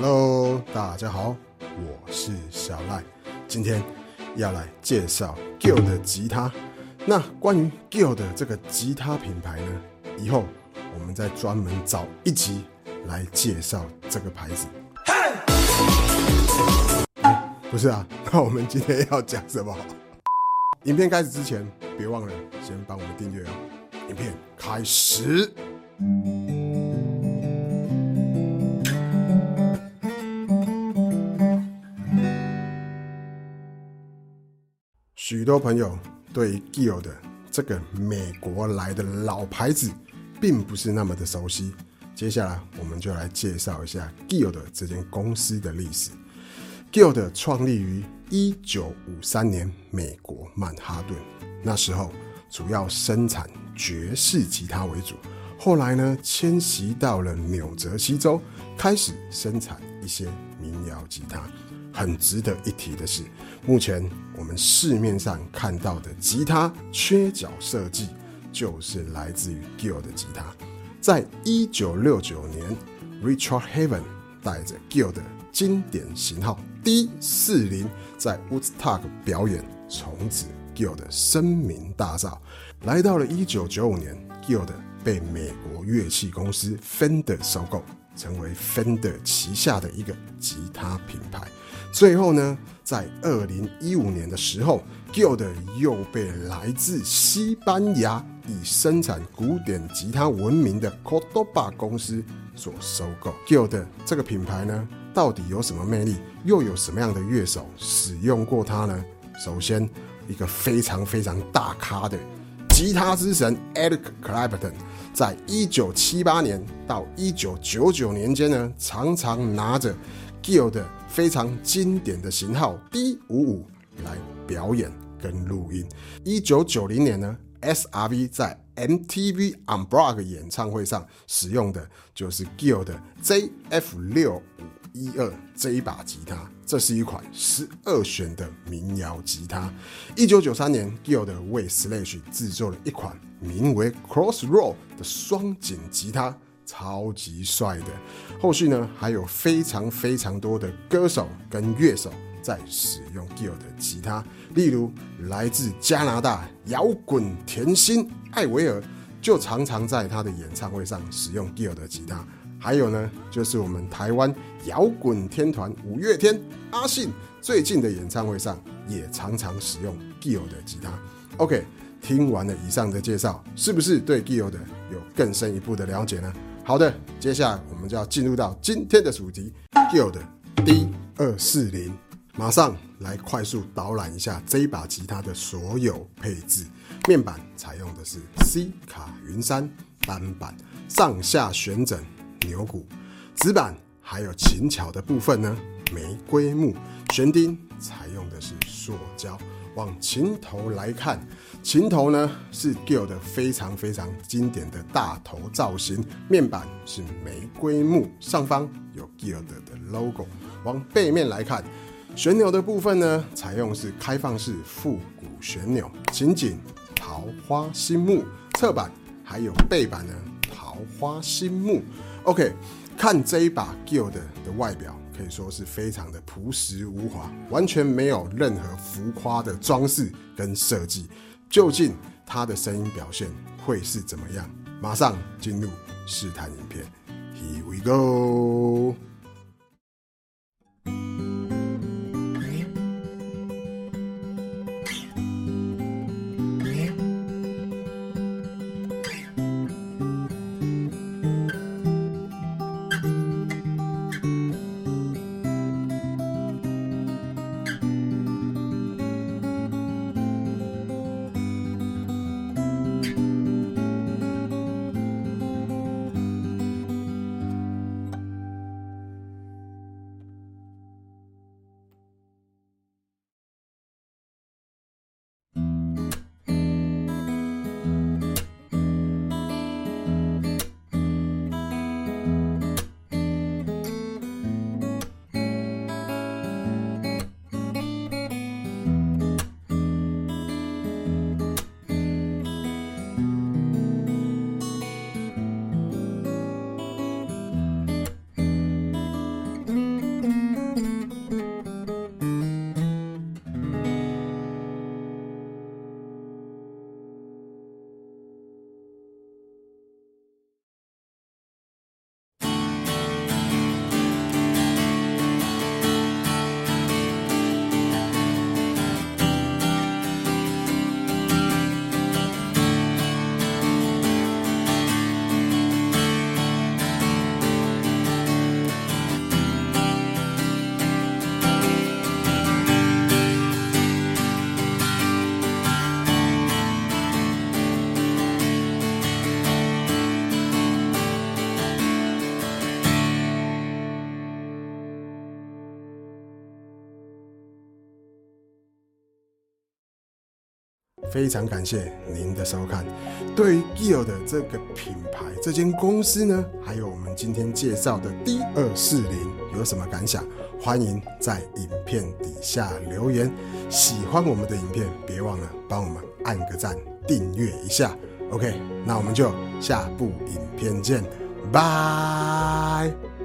Hello，大家好，我是小赖，今天要来介绍 Guild 的吉他。那关于 Guild 这个吉他品牌呢，以后我们再专门找一集来介绍这个牌子。不是啊，那我们今天要讲什么？影片开始之前，别忘了先帮我们订阅哦。影片开始。许多朋友对 g i l d 这个美国来的老牌子并不是那么的熟悉。接下来我们就来介绍一下 g i l d 这间公司的历史。g i l d 创立于一九五三年，美国曼哈顿。那时候主要生产爵士吉他为主，后来呢迁徙到了纽泽西州，开始生产一些民谣吉他。很值得一提的是，目前我们市面上看到的吉他缺角设计，就是来自于 gild 的吉他。在一九六九年，Richard Haven 带着 Guild 的经典型号 D 四零在 Woodstock 表演，从此 gild 声名大噪。来到了一九九五年 gild 被美国乐器公司 Fender 收购，成为 Fender 旗下的一个吉他品牌。最后呢，在二零一五年的时候，Guild 又被来自西班牙以生产古典吉他闻名的 Cordoba 公司所收购。Guild 这个品牌呢，到底有什么魅力？又有什么样的乐手使用过它呢？首先，一个非常非常大咖的吉他之神 Eric Clapton，在一九七八年到一九九九年间呢，常常拿着 gild 非常经典的型号 D 五五来表演跟录音。一九九零年呢，SRV 在 MTV Unplugged 演唱会上使用的就是 Guild 的 ZF 六五一二这一把吉他，这是一款十二弦的民谣吉他。一九九三年，Guild 为 Slash 制作了一款名为 Crossroad 的双井吉他。超级帅的，后续呢还有非常非常多的歌手跟乐手在使用 Guild 的吉他，例如来自加拿大摇滚甜心艾维尔，就常常在他的演唱会上使用 Guild 的吉他。还有呢，就是我们台湾摇滚天团五月天阿信最近的演唱会上也常常使用 Guild 的吉他。OK，听完了以上的介绍，是不是对 Guild 有更深一步的了解呢？好的，接下来我们就要进入到今天的主题，Guild D 二四零，马上来快速导览一下这一把吉他的所有配置。面板采用的是 C 卡云杉单板，上下旋整牛骨，指板还有琴桥的部分呢，玫瑰木，弦钉采用的是塑胶。往琴头来看。琴头呢是 Guild 非常非常经典的大头造型，面板是玫瑰木，上方有 Guild 的 logo。往背面来看，旋钮的部分呢，采用是开放式复古旋钮，琴颈桃花心木，侧板还有背板呢桃花心木。OK，看这一把 Guild 的外表，可以说是非常的朴实无华，完全没有任何浮夸的装饰跟设计。究竟它的声音表现会是怎么样？马上进入试探影片，Here we go。非常感谢您的收看。对于 Gill 的这个品牌、这间公司呢，还有我们今天介绍的 D 二四零有什么感想？欢迎在影片底下留言。喜欢我们的影片，别忘了帮我们按个赞、订阅一下。OK，那我们就下部影片见，拜。